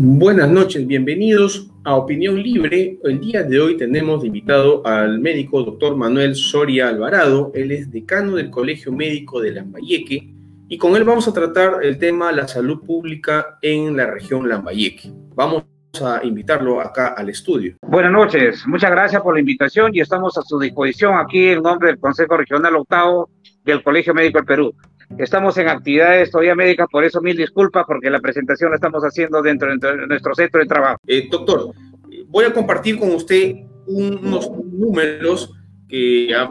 Buenas noches, bienvenidos a Opinión Libre. El día de hoy tenemos invitado al médico doctor Manuel Soria Alvarado. Él es decano del Colegio Médico de Lambayeque y con él vamos a tratar el tema de la salud pública en la región Lambayeque. Vamos a invitarlo acá al estudio. Buenas noches, muchas gracias por la invitación y estamos a su disposición aquí en nombre del Consejo Regional Octavo del Colegio Médico del Perú. Estamos en actividades todavía médicas, por eso mil disculpas, porque la presentación la estamos haciendo dentro de nuestro centro de trabajo. Eh, doctor, voy a compartir con usted unos números que ha,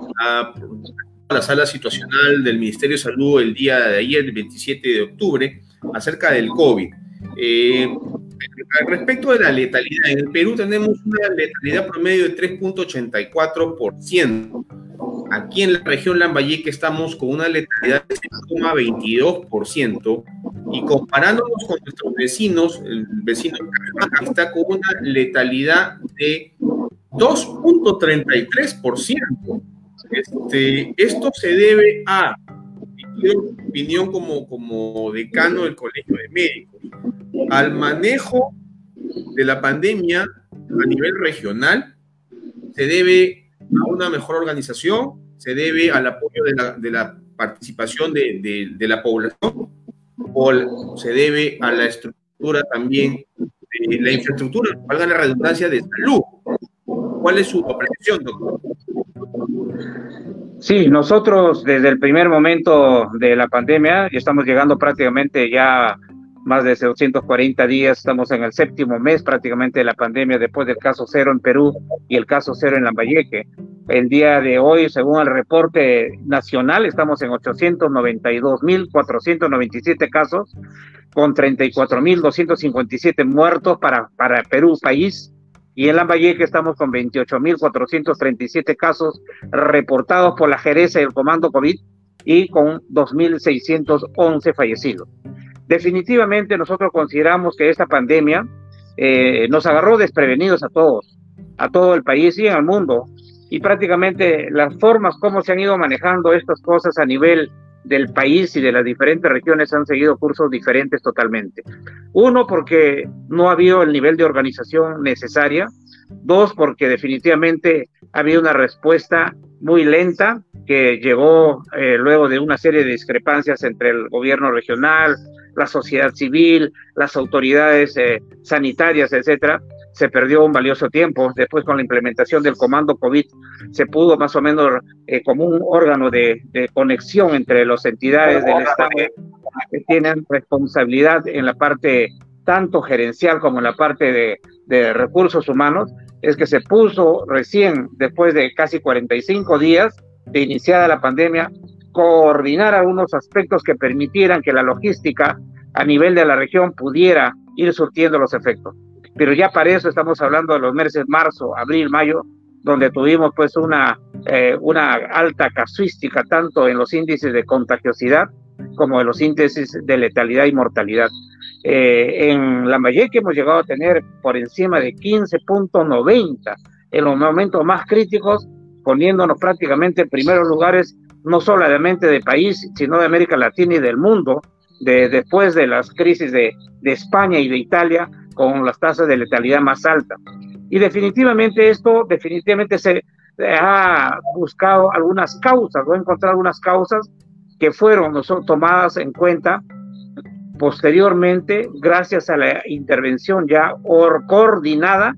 la sala situacional del Ministerio de Salud el día de ayer, el 27 de octubre, acerca del COVID. Eh, respecto de la letalidad, en el Perú tenemos una letalidad promedio de 3.84%. Aquí en la región Lambayeque estamos con una letalidad de 6,22% y comparándonos con nuestros vecinos, el vecino está con una letalidad de 2.33%. Este, esto se debe a, mi opinión como, como decano del Colegio de Médicos, al manejo de la pandemia a nivel regional, se debe a una mejor organización, se debe al apoyo de la, de la participación de, de, la población o se debe a la estructura también, de la infraestructura, valga la redundancia, de salud. ¿Cuál es su apreciación, doctor? Sí, nosotros desde el primer momento de la pandemia, estamos llegando prácticamente ya más de 240 días, estamos en el séptimo mes prácticamente de la pandemia después del caso cero en Perú y el caso cero en Lambayeque. El día de hoy, según el reporte nacional, estamos en 892.497 casos, con 34.257 muertos para, para Perú, país, y en Lambayeque estamos con 28.437 casos reportados por la Jereza y el Comando COVID y con 2.611 fallecidos. Definitivamente nosotros consideramos que esta pandemia eh, nos agarró desprevenidos a todos, a todo el país y el mundo. Y prácticamente las formas como se han ido manejando estas cosas a nivel del país y de las diferentes regiones han seguido cursos diferentes totalmente. Uno, porque no ha habido el nivel de organización necesaria. Dos, porque definitivamente ha habido una respuesta muy lenta que llegó eh, luego de una serie de discrepancias entre el gobierno regional, la sociedad civil, las autoridades eh, sanitarias, etcétera, se perdió un valioso tiempo. Después, con la implementación del comando COVID, se pudo más o menos eh, como un órgano de, conexión entre las entidades del Estado que tienen responsabilidad en la parte tanto gerencial como en la parte de, de recursos humanos, es que se puso recién, después de casi 45 días de iniciada la pandemia, coordinar algunos aspectos que permitieran que la logística a nivel de la región pudiera ir surtiendo los efectos. Pero ya para eso estamos hablando de los meses marzo, abril, mayo, donde tuvimos pues una, eh, una alta casuística tanto en los índices de contagiosidad como en los índices de letalidad y mortalidad. Eh, en Lambayeque hemos llegado a tener por encima de 15.90 en los momentos más críticos, poniéndonos prácticamente en primeros lugares no solamente de país, sino de América Latina y del mundo, de, después de las crisis de, de España y de Italia, con las tasas de letalidad más altas. Y definitivamente esto, definitivamente se ha buscado algunas causas, o encontrado algunas causas que fueron tomadas en cuenta posteriormente gracias a la intervención ya coordinada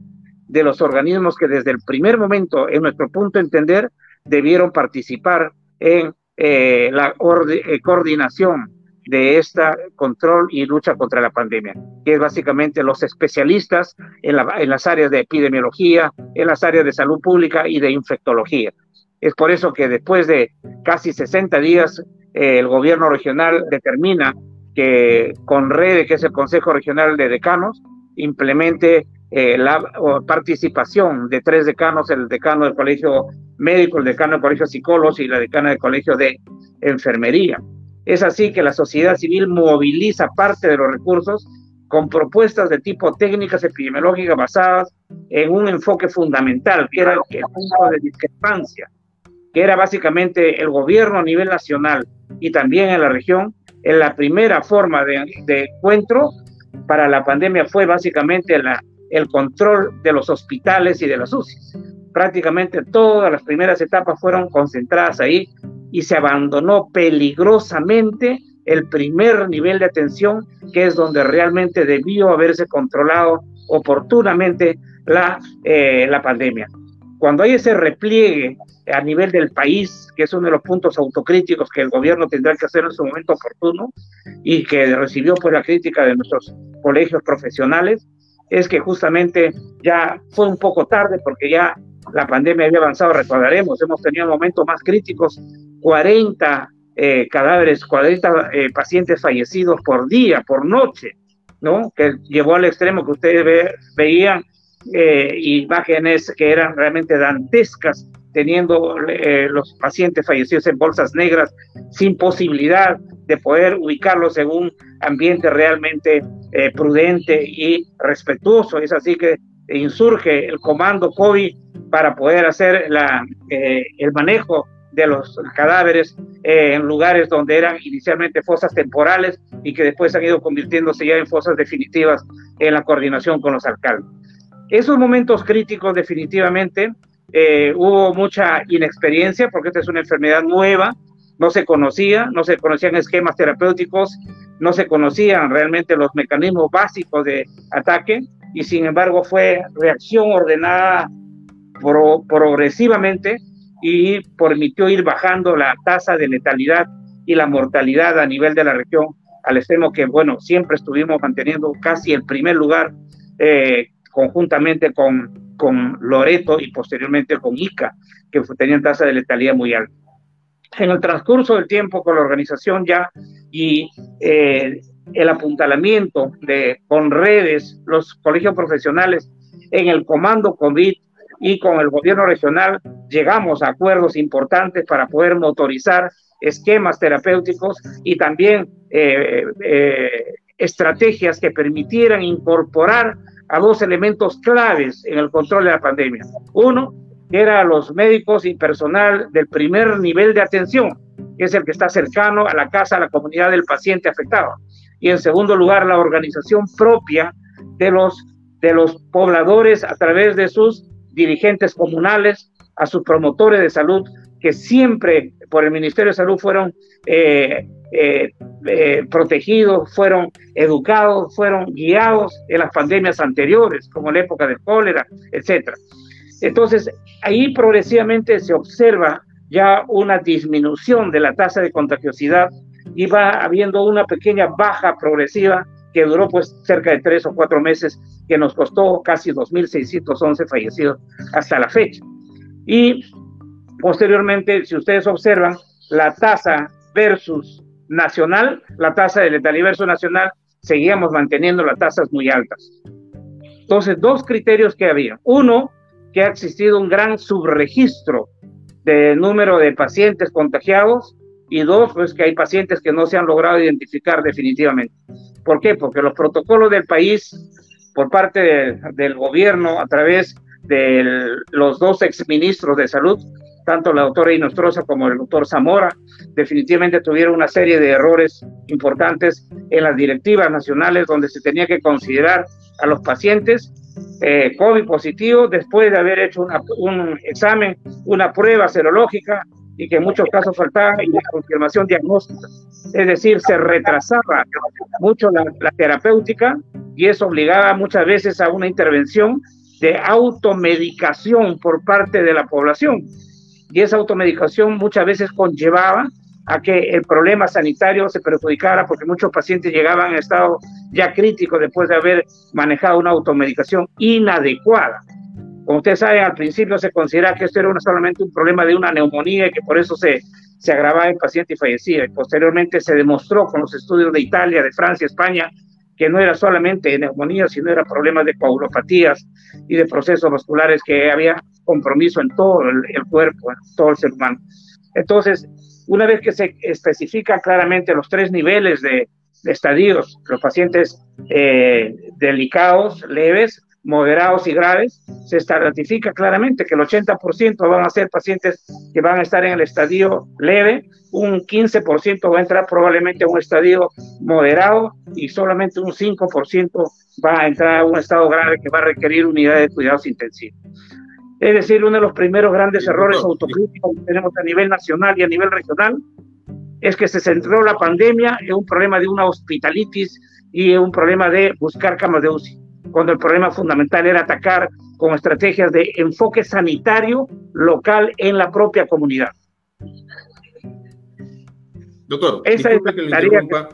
de los organismos que desde el primer momento, en nuestro punto de entender, debieron participar en eh, la eh, coordinación de esta control y lucha contra la pandemia, que es básicamente los especialistas en, las áreas de epidemiología, en las áreas de salud pública y de infectología. Es por eso que después de casi 60 días, eh, el gobierno regional determina que con REDE, que es el Consejo Regional de Decanos, implemente la participación de tres decanos, el decano del Colegio médico, el decano del colegio psicólogos y la decana del colegio de enfermería. Es así que la sociedad civil moviliza parte de los recursos con propuestas de tipo técnicas epidemiológicas basadas en un enfoque fundamental, que era el punto de discrepancia, que era básicamente el gobierno a nivel nacional y también en la región, en la primera forma de encuentro para la pandemia fue básicamente la, el control de los hospitales y de las UCI. Prácticamente todas las primeras etapas fueron concentradas ahí y se abandonó peligrosamente el primer nivel de atención, que es donde realmente debió haberse controlado oportunamente la, eh, la pandemia. Cuando hay ese repliegue a nivel del país, que es uno de los puntos autocríticos que el gobierno tendrá que hacer en su momento oportuno y que recibió por la crítica de nuestros colegios profesionales, es que justamente ya fue un poco tarde porque ya la pandemia había avanzado, recordaremos, hemos tenido momentos más críticos, 40 eh, cadáveres, 40 eh, pacientes fallecidos por día, por noche, ¿no? Que llevó al extremo que ustedes veían eh, imágenes que eran realmente dantescas, teniendo los pacientes fallecidos en bolsas negras, sin posibilidad de poder ubicarlos en un ambiente realmente prudente y respetuoso. Es así que insurge el comando COVID para poder hacer la, el manejo de los cadáveres eh, en lugares donde eran inicialmente fosas temporales y que después han ido convirtiéndose ya en fosas definitivas en la coordinación con los alcaldes. Esos momentos críticos definitivamente eh, hubo mucha inexperiencia porque esta es una enfermedad nueva, no se conocía, no se conocían esquemas terapéuticos, no se conocían realmente los mecanismos básicos de ataque y sin embargo fue reacción ordenada progresivamente y permitió ir bajando la tasa de letalidad y la mortalidad a nivel de la región, al extremo que, bueno, siempre estuvimos manteniendo casi el primer lugar eh, conjuntamente con, con Loreto y posteriormente con Ica, que tenían tasa de letalidad muy alta. En el transcurso del tiempo con la organización ya y eh, el apuntalamiento de, con redes, los colegios profesionales en el comando COVID y con el gobierno regional llegamos a acuerdos importantes para poder motorizar esquemas terapéuticos y también eh, eh, estrategias que permitieran incorporar a dos elementos claves en el control de la pandemia. Uno, que era los médicos y personal del primer nivel de atención, que es el que está cercano a la casa, a la comunidad del paciente afectado. Y en segundo lugar, la organización propia de los, de los pobladores a través de sus dirigentes comunales, a sus promotores de salud, que siempre por el Ministerio de Salud fueron eh, eh, eh, protegidos, fueron educados, fueron guiados en las pandemias anteriores, como la época del cólera, etc. Entonces, ahí progresivamente se observa ya una disminución de la tasa de contagiosidad y va habiendo una pequeña baja progresiva que duró pues cerca de tres o cuatro meses, que nos costó casi 2.611 fallecidos hasta la fecha. Y posteriormente, si ustedes observan, la tasa versus nacional, la tasa de letalidad versus nacional, seguíamos manteniendo las tasas muy altas. Entonces, dos criterios que había. Uno, ha existido un gran subregistro de número de pacientes contagiados y dos, pues que hay pacientes que no se han logrado identificar definitivamente. ¿Por qué? Porque los protocolos del país, por parte del gobierno, a través de los dos exministros de salud, tanto la doctora Inostroza como el doctor Zamora, definitivamente tuvieron una serie de errores importantes en las directivas nacionales donde se tenía que considerar a los pacientes eh, COVID positivos después de haber hecho un examen, una prueba serológica y que en muchos casos faltaba la confirmación diagnóstica. Es decir, se retrasaba mucho la, terapéutica y eso obligaba muchas veces a una intervención de automedicación por parte de la población. Y esa automedicación muchas veces conllevaba a que el problema sanitario se perjudicara porque muchos pacientes llegaban en estado ya crítico después de haber manejado una automedicación inadecuada. Como ustedes saben, al principio se considera que esto era solamente un problema de una neumonía y que por eso se, se agravaba el paciente y fallecía. Y posteriormente se demostró con los estudios de Italia, de Francia, España, que no era solamente neumonía, sino era problemas de coagulopatías y de procesos vasculares que había compromiso en todo el, cuerpo, en todo el ser humano. Entonces, una vez que se especifican claramente los tres niveles de, estadios, los pacientes eh, delicados, leves, moderados y graves, se ratifica claramente que el 80% van a ser pacientes que van a estar en el estadio leve, un 15% va a entrar probablemente a un estadio moderado y solamente un 5% va a entrar a un estado grave que va a requerir unidades de cuidados intensivos. Es decir, uno de los primeros grandes errores autocríticos que tenemos a nivel nacional y a nivel regional es que se centró la pandemia en un problema de una hospitalitis y un problema de buscar camas de UCI, cuando el problema fundamental era atacar con estrategias de enfoque sanitario local en la propia comunidad. Doctor, Esa que le interrumpa.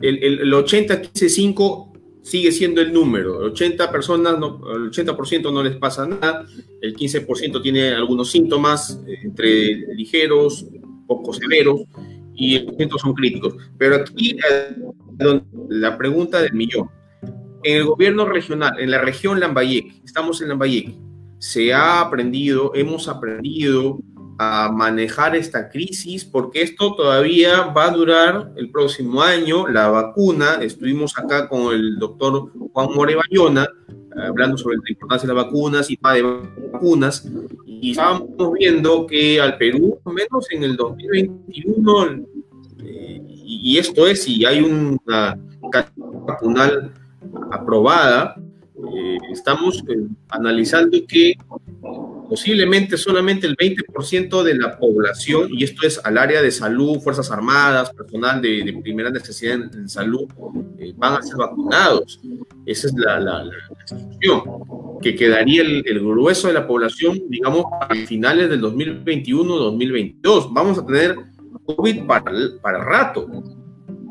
El, el, el 80-15-5 sigue siendo el número. El 80 personas, no, el 80% no les pasa nada, el 15% tiene algunos síntomas eh, entre ligeros, poco severos, y el 100% son críticos. Pero aquí la pregunta del millón. En el gobierno regional, en la región Lambayeque, estamos en Lambayeque, se ha aprendido, hemos aprendido a manejar esta crisis, porque esto todavía va a durar el próximo año. La vacuna, estuvimos acá con el doctor Juan More Bayona, hablando sobre la importancia de las vacunas y de vacunas, y estábamos viendo que al Perú, menos en el 2021, eh, y esto es, si hay una vacunal aprobada, eh, estamos eh, analizando que posiblemente solamente el 20% de la población, y esto es al área de salud, Fuerzas Armadas, personal de, primera necesidad en, salud, eh, van a ser vacunados. Esa es la, la, situación, que quedaría el, grueso de la población, digamos, a finales del 2021-2022. Vamos a tener COVID para, para rato.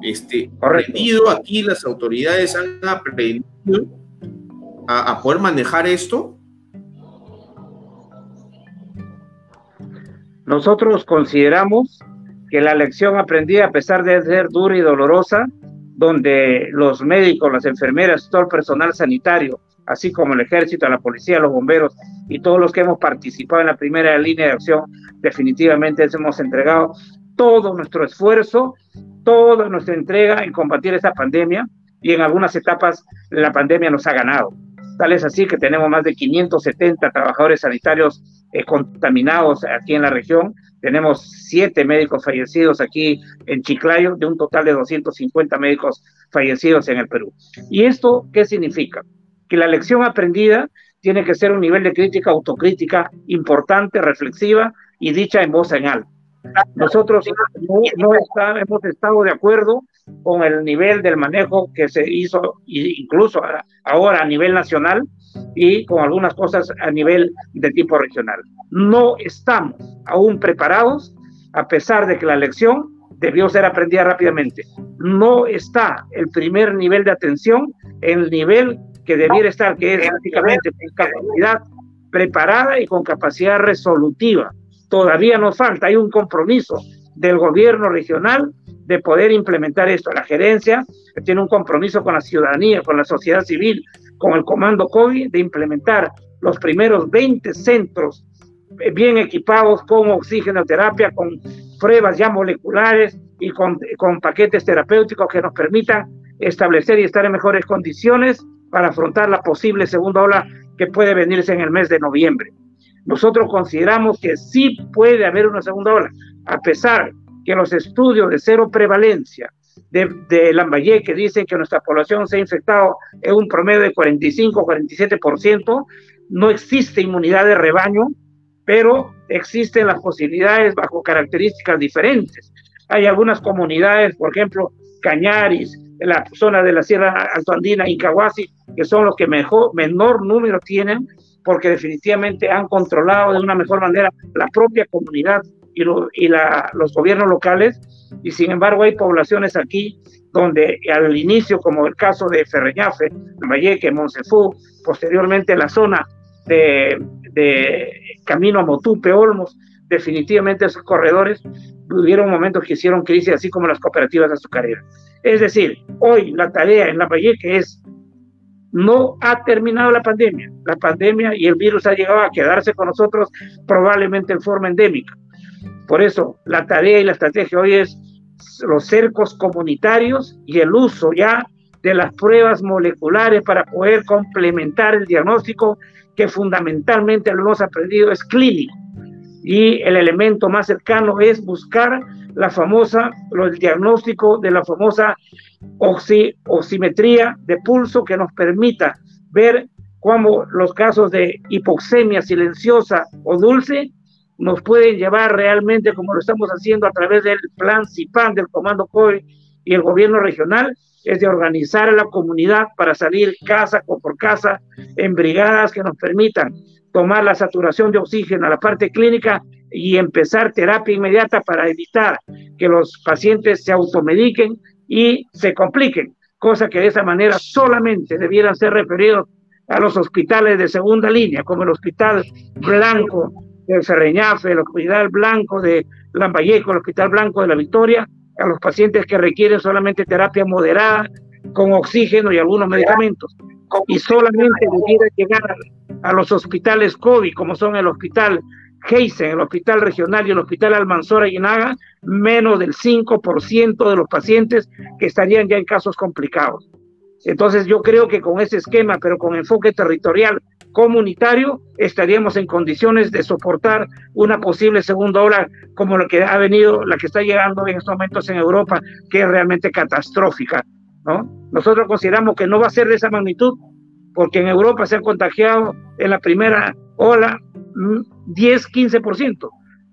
Este, aprendido aquí las autoridades han aprendido a poder manejar esto Nosotros consideramos que la lección aprendida, a pesar de ser dura y dolorosa, donde los médicos, las enfermeras, todo el personal sanitario, así como el ejército, la policía, los bomberos y todos los que hemos participado en la primera línea de acción, definitivamente hemos entregado todo nuestro esfuerzo, toda nuestra entrega en combatir esta pandemia y en algunas etapas la pandemia nos ha ganado. Tal es así que tenemos más de 570 trabajadores sanitarios eh, contaminados aquí en la región. Tenemos siete médicos fallecidos aquí en Chiclayo, de un total de 250 médicos fallecidos en el Perú. ¿Y esto qué significa? Que la lección aprendida tiene que ser un nivel de crítica autocrítica importante, reflexiva y dicha en voz en alto. Nosotros no, hemos estado de acuerdo con el nivel del manejo que se hizo, incluso ahora a nivel nacional, y con algunas cosas a nivel de tipo regional. No estamos aún preparados, a pesar de que la lección debió ser aprendida rápidamente. No está el primer nivel de atención en el nivel que debiera estar, que es básicamente con capacidad preparada y con capacidad resolutiva. Todavía nos falta, hay un compromiso del gobierno regional de poder implementar esto. La gerencia tiene un compromiso con la ciudadanía, con la sociedad civil, con el comando COVID de implementar los primeros 20 centros bien equipados con oxigenoterapia, con pruebas ya moleculares y con, con paquetes terapéuticos que nos permitan establecer y estar en mejores condiciones para afrontar la posible segunda ola que puede venirse en el mes de noviembre. Nosotros consideramos que sí puede haber una segunda ola, a pesar que los estudios de cero prevalencia de, de Lambayeque dicen que nuestra población se ha infectado en un promedio de 45-47%, no existe inmunidad de rebaño, pero existen las posibilidades bajo características diferentes. Hay algunas comunidades, por ejemplo, Cañaris, en la zona de la Sierra Altoandina, Incahuasi, que son los que mejor, menor número tienen, porque definitivamente han controlado de una mejor manera la propia comunidad y, y los gobiernos locales, y sin embargo hay poblaciones aquí donde al inicio, como el caso de Ferreñafe, Valleque, Monsefú, posteriormente la zona de, de Camino a Motupe, Olmos, definitivamente esos corredores tuvieron momentos que hicieron crisis, así como las cooperativas azucareras. Es decir, hoy la tarea en la Valleque es no ha terminado la pandemia. La pandemia y el virus ha llegado a quedarse con nosotros probablemente en forma endémica. Por eso, la tarea y la estrategia hoy es los cercos comunitarios y el uso ya de las pruebas moleculares para poder complementar el diagnóstico que fundamentalmente lo hemos aprendido es clínico. Y el elemento más cercano es buscar la famosa, el diagnóstico de la famosa oximetría de pulso que nos permita ver cómo los casos de hipoxemia silenciosa o dulce nos pueden llevar realmente, como lo estamos haciendo a través del plan CIPAN del Comando COI y el gobierno regional, es de organizar a la comunidad para salir casa por casa en brigadas que nos permitan tomar la saturación de oxígeno a la parte clínica y empezar terapia inmediata para evitar que los pacientes se automediquen y se compliquen, cosa que de esa manera solamente debieran ser referidos a los hospitales de segunda línea, como el Hospital Blanco de Ferreñafe, el Hospital Blanco de Lambayeco, el Hospital Blanco de la Victoria, a los pacientes que requieren solamente terapia moderada con oxígeno y algunos medicamentos. Y solamente debiera llegar a los hospitales COVID, como son el Hospital Heisen, el Hospital Regional y el Hospital Almanzora y Naga, menos del 5% de los pacientes que estarían ya en casos complicados. Entonces yo creo que con ese esquema, pero con enfoque territorial comunitario, estaríamos en condiciones de soportar una posible segunda ola como la que ha venido, la que está llegando en estos momentos en Europa, que es realmente catastrófica. ¿no? Nosotros consideramos que no va a ser de esa magnitud, porque en Europa se han contagiado en la primera ola 10, 15%.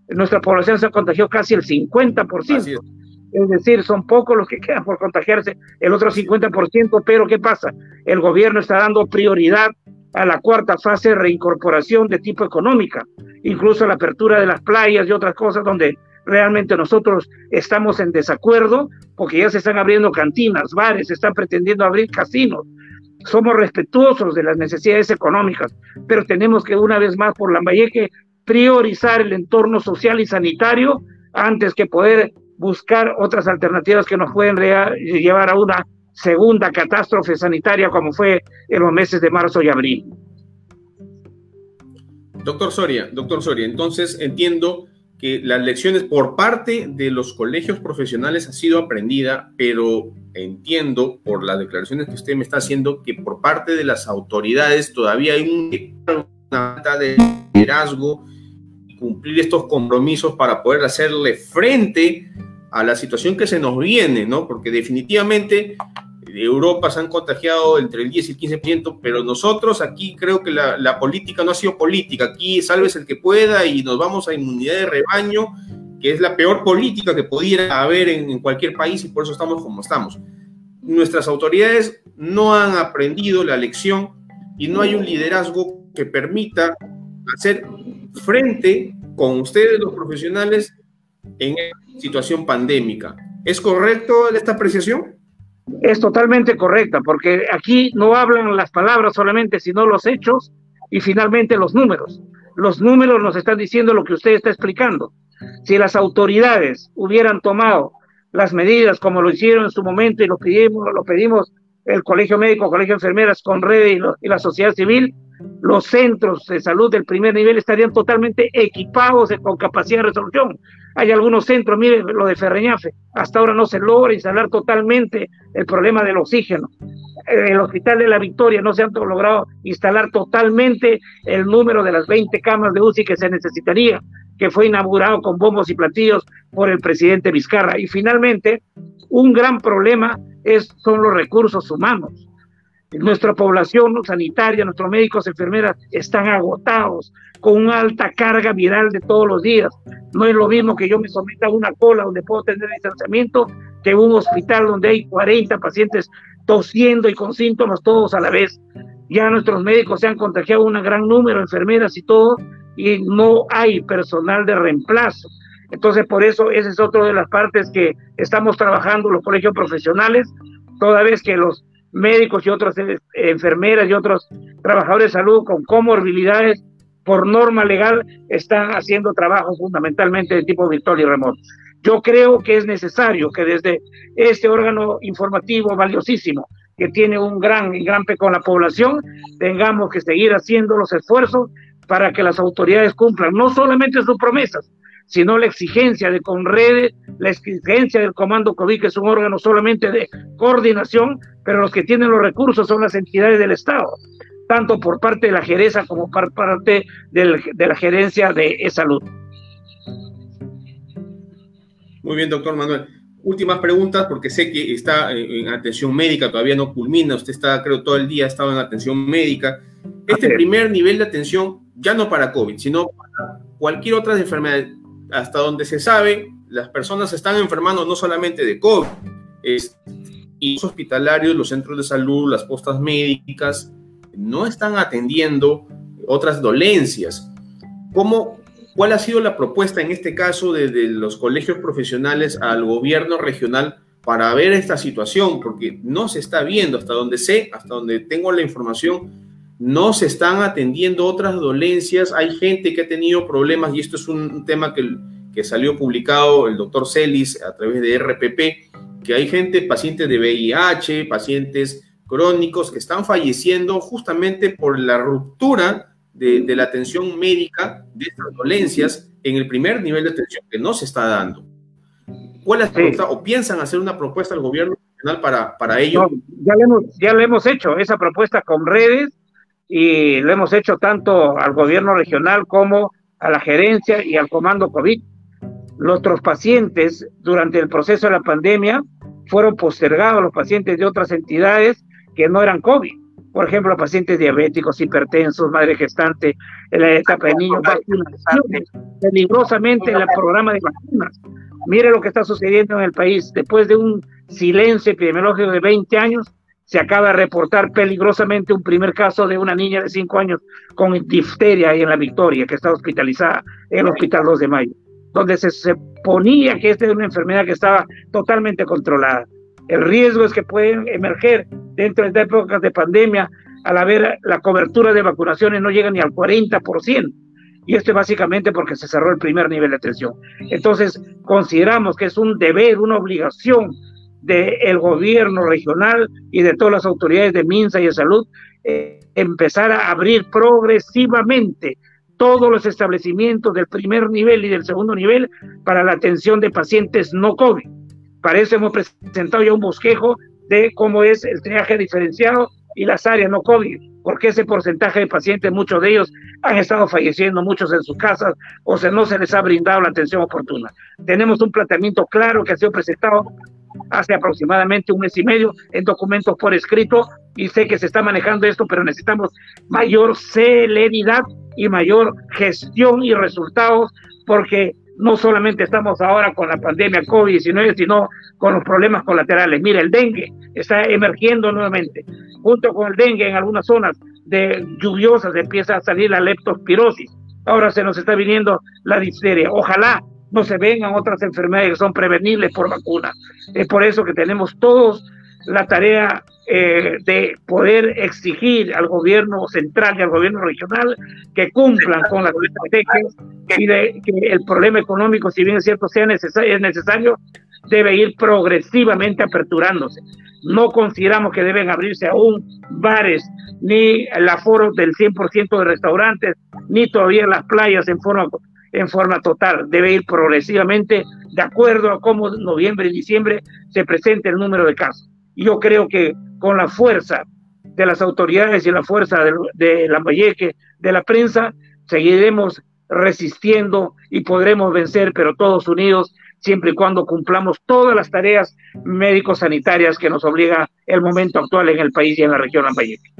En nuestra población se ha contagiado casi el 50%. Es decir, son pocos los que quedan por contagiarse, el otro 50%, pero ¿qué pasa? El gobierno está dando prioridad a la cuarta fase de reincorporación de tipo económica, incluso la apertura de las playas y otras cosas donde realmente nosotros estamos en desacuerdo porque ya se están abriendo cantinas, bares, se están pretendiendo abrir casinos. Somos respetuosos de las necesidades económicas, pero tenemos que una vez más por la Lambayeque priorizar el entorno social y sanitario antes que poder buscar otras alternativas que nos pueden llevar a una segunda catástrofe sanitaria como fue en los meses de marzo y abril. Doctor Soria, doctor Soria, entonces entiendo que las lecciones por parte de los colegios profesionales ha sido aprendida, pero entiendo por las declaraciones que usted me está haciendo que por parte de las autoridades todavía hay una falta de liderazgo cumplir estos compromisos para poder hacerle frente a la situación que se nos viene, ¿no? Porque definitivamente Europa se han contagiado entre el 10 y el 15%, pero nosotros aquí creo que la, política no ha sido política. Aquí salves el que pueda y nos vamos a inmunidad de rebaño, que es la peor política que pudiera haber en, en cualquier país y por eso estamos como estamos. Nuestras autoridades no han aprendido la lección y no hay un liderazgo que permita hacer frente con ustedes los profesionales en situación pandémica. ¿Es correcto esta apreciación? Es totalmente correcta, porque aquí no hablan las palabras solamente, sino los hechos y finalmente los números. Los números nos están diciendo lo que usted está explicando. Si las autoridades hubieran tomado las medidas como lo hicieron en su momento y lo pedimos, lo pedimos el Colegio Médico, Colegio de Enfermeras con Red y, y la sociedad civil, los centros de salud del primer nivel estarían totalmente equipados con capacidad de resolución. Hay algunos centros, mire lo de Ferreñafe, hasta ahora no se logra instalar totalmente el problema del oxígeno. El Hospital de la Victoria no se ha logrado instalar totalmente el número de las 20 camas de UCI que se necesitaría, que fue inaugurado con bombos y platillos por el presidente Vizcarra. Y finalmente, un gran problema son los recursos humanos nuestra población sanitaria, nuestros médicos, enfermeras están agotados con una alta carga viral de todos los días. No es lo mismo que yo me someta a una cola donde puedo tener distanciamiento que un hospital donde hay 40 pacientes tosiendo y con síntomas todos a la vez. Ya nuestros médicos se han contagiado un gran número enfermeras y todo, y no hay personal de reemplazo. Entonces, por eso, esa es otra de las partes que estamos trabajando los colegios profesionales, toda vez que los médicos y otras enfermeras y otros trabajadores de salud con comorbilidades por norma legal están haciendo trabajo fundamentalmente de tipo virtual y remoto. Yo creo que es necesario que desde este órgano informativo valiosísimo que tiene un gran gran con la población, tengamos que seguir haciendo los esfuerzos para que las autoridades cumplan no solamente sus promesas, sino la exigencia de Conredes, la exigencia del Comando COVID, que es un órgano solamente de coordinación, pero los que tienen los recursos son las entidades del Estado, tanto por parte de la gerencia como por parte de la gerencia de salud. Muy bien, doctor Manuel. Últimas preguntas, porque sé que está en atención médica, todavía no culmina, usted está, creo, todo el día ha estado en atención médica. Este primer nivel de atención, ya no para COVID, sino para cualquier otra enfermedad, hasta donde se sabe, las personas están enfermando no solamente de COVID, y los hospitalarios, los centros de salud, las postas médicas, no están atendiendo otras dolencias. ¿Cómo, ¿Cuál ha sido la propuesta en este caso de, los colegios profesionales al gobierno regional para ver esta situación? Porque no se está viendo, hasta donde sé, hasta donde tengo la información, no se están atendiendo otras dolencias. Hay gente que ha tenido problemas y esto es un tema que, que salió publicado el doctor Celis a través de RPP, que hay gente, pacientes de VIH, pacientes crónicos que están falleciendo justamente por la ruptura de, la atención médica de estas dolencias en el primer nivel de atención que no se está dando. ¿Cuál es o piensan hacer una propuesta al gobierno nacional para, para ello? ya, le hemos, ya le hemos hecho esa propuesta con redes y lo hemos hecho tanto al gobierno regional como a la gerencia y al comando COVID. Nuestros pacientes durante el proceso de la pandemia fueron postergados, los pacientes de otras entidades que no eran COVID por ejemplo, pacientes diabéticos, hipertensos, madre gestante, en la etapa de niños, vacunaciones, peligrosamente en el programa de vacunas. Mire lo que está sucediendo en el país. Después de un silencio epidemiológico de 20 años, se acaba de reportar peligrosamente un primer caso de una niña de 5 años con difteria en la Victoria, que está hospitalizada en el Hospital 2 de Mayo, donde se, se ponía que esta era una enfermedad que estaba totalmente controlada. El riesgo es que pueden emerger dentro de épocas de pandemia, al haber la cobertura de vacunaciones no llega ni al 40%. Y esto es básicamente porque se cerró el primer nivel de atención. Entonces, consideramos que es un deber, una obligación del gobierno regional y de todas las autoridades de MINSA y de salud eh, empezar a abrir progresivamente todos los establecimientos del primer nivel y del segundo nivel para la atención de pacientes no COVID para eso hemos presentado ya un bosquejo de cómo es el triaje diferenciado y las áreas no COVID, porque ese porcentaje de pacientes, muchos de ellos han estado falleciendo, muchos en sus casas, o sea, no se les ha brindado la atención oportuna. Tenemos un planteamiento claro que ha sido presentado hace aproximadamente un mes y medio en documentos por escrito y sé que se está manejando esto, pero necesitamos mayor celeridad y mayor gestión y resultados porque no solamente estamos ahora con la pandemia COVID-19, sino con los problemas colaterales. Mira, el dengue está emergiendo nuevamente. Junto con el dengue en algunas zonas de lluviosas empieza a salir la leptospirosis. Ahora se nos está viniendo la difteria. Ojalá no se vengan otras enfermedades que son prevenibles por vacuna. Es por eso que tenemos todos la tarea eh, de poder exigir al gobierno central y al gobierno regional que cumplan con las estrategias de que el problema económico, si bien es cierto, sea necesario, es necesario, debe ir progresivamente aperturándose. No consideramos que deben abrirse aún bares, ni el aforo del 100% de restaurantes, ni todavía las playas en forma, en forma total. Debe ir progresivamente de acuerdo a cómo noviembre y diciembre se presente el número de casos. Yo creo que con la fuerza de las autoridades y la fuerza de, de la Valleque, de la prensa, seguiremos resistiendo y podremos vencer, pero todos unidos, siempre y cuando cumplamos todas las tareas médico-sanitarias que nos obliga el momento actual en el país y en la región Lambayeque.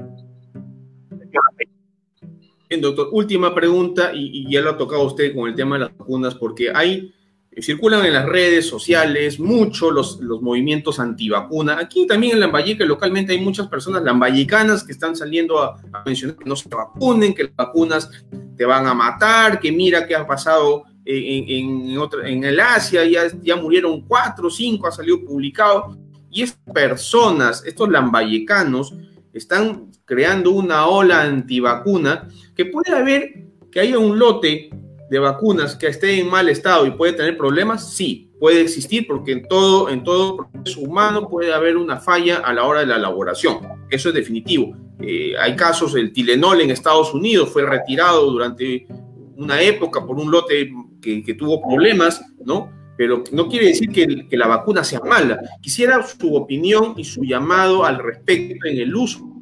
Bien, doctor. Última pregunta, y, y ya lo ha tocado usted con el tema de las vacunas, porque hay circulan en las redes sociales mucho los, los movimientos antivacuna. Aquí también en Lambayeque localmente hay muchas personas lambayecanas que están saliendo a, mencionar que no se vacunen, que las vacunas te van a matar, que mira qué ha pasado en, en, en el Asia, ya, ya murieron cuatro cinco, ha salido publicado. Y estas personas, estos lambayecanos, están creando una ola antivacuna que puede haber que haya un lote de vacunas que esté en mal estado y puede tener problemas, sí, puede existir porque en todo, en todo proceso humano puede haber una falla a la hora de la elaboración. Eso es definitivo. Eh, hay casos, el Tilenol en Estados Unidos fue retirado durante una época por un lote que, tuvo problemas, ¿no? Pero no quiere decir que, que la vacuna sea mala. Quisiera su opinión y su llamado al respecto en el uso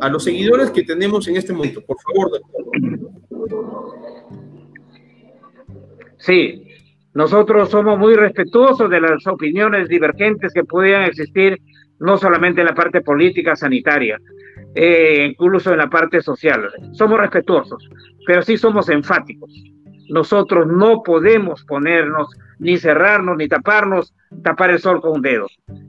a los seguidores que tenemos en este momento. Por favor. Sí, nosotros somos muy respetuosos de las opiniones divergentes que pudieran existir, no solamente en la parte política, sanitaria, eh, incluso en la parte social. Somos respetuosos, pero sí somos enfáticos. Nosotros no podemos ponernos, ni cerrarnos, ni taparnos, tapar el sol con un dedo.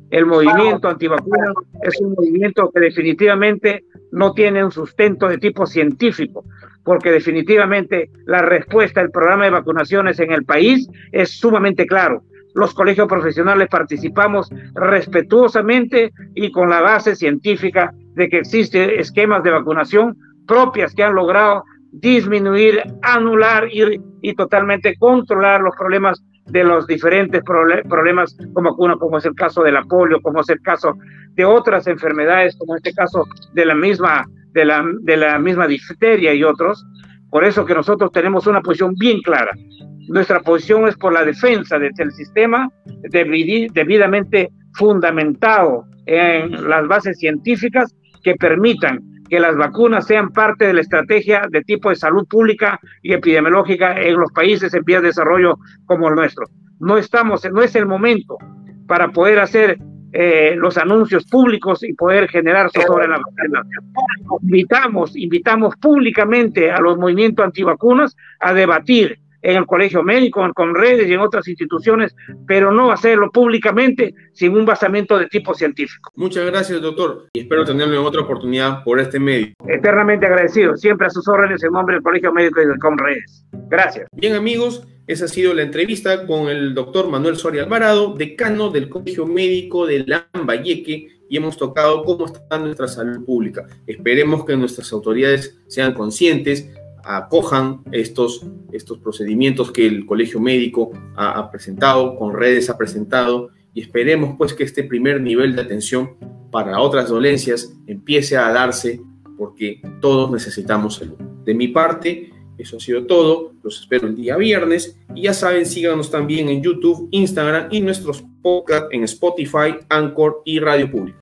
El movimiento antivacunas es un movimiento que definitivamente no tiene un sustento de tipo científico, porque definitivamente la respuesta del programa de vacunaciones en el país es sumamente claro. Los colegios profesionales participamos respetuosamente y con la base científica de que existen esquemas de vacunación propias que han logrado disminuir, anular y, y totalmente controlar los problemas de los diferentes problemas como uno, como es el caso de la polio, como es el caso de otras enfermedades, como este caso de la misma, de la, de la misma difteria y otros. Por eso que nosotros tenemos una posición bien clara. Nuestra posición es por la defensa del sistema debidamente fundamentado en las bases científicas que permitan que las vacunas sean parte de la estrategia de tipo de salud pública y epidemiológica en los países en vías de desarrollo como el nuestro. No estamos, no es el momento para poder hacer eh, los anuncios públicos y poder generar sobre la vacuna. Invitamos, invitamos públicamente a los movimientos antivacunas a debatir en el colegio médico, con redes y en otras instituciones, pero no hacerlo públicamente sin un basamento de tipo científico. Muchas gracias, doctor, y espero tenerlo en otra oportunidad por este medio. Eternamente agradecido, siempre a sus órdenes en nombre del colegio médico y del Conredes. Gracias. Bien, amigos. Esa ha sido la entrevista con el doctor Manuel Soria Alvarado, decano del Colegio Médico de Lambayeque, y hemos tocado cómo está nuestra salud pública. Esperemos que nuestras autoridades sean conscientes acojan estos, estos procedimientos que el colegio médico ha, presentado, con redes ha presentado, y esperemos pues que este primer nivel de atención para otras dolencias empiece a darse porque todos necesitamos salud. De mi parte, eso ha sido todo. Los espero el día viernes. Y ya saben, síganos también en YouTube, Instagram y nuestros podcasts en Spotify, Anchor y Radio Pública.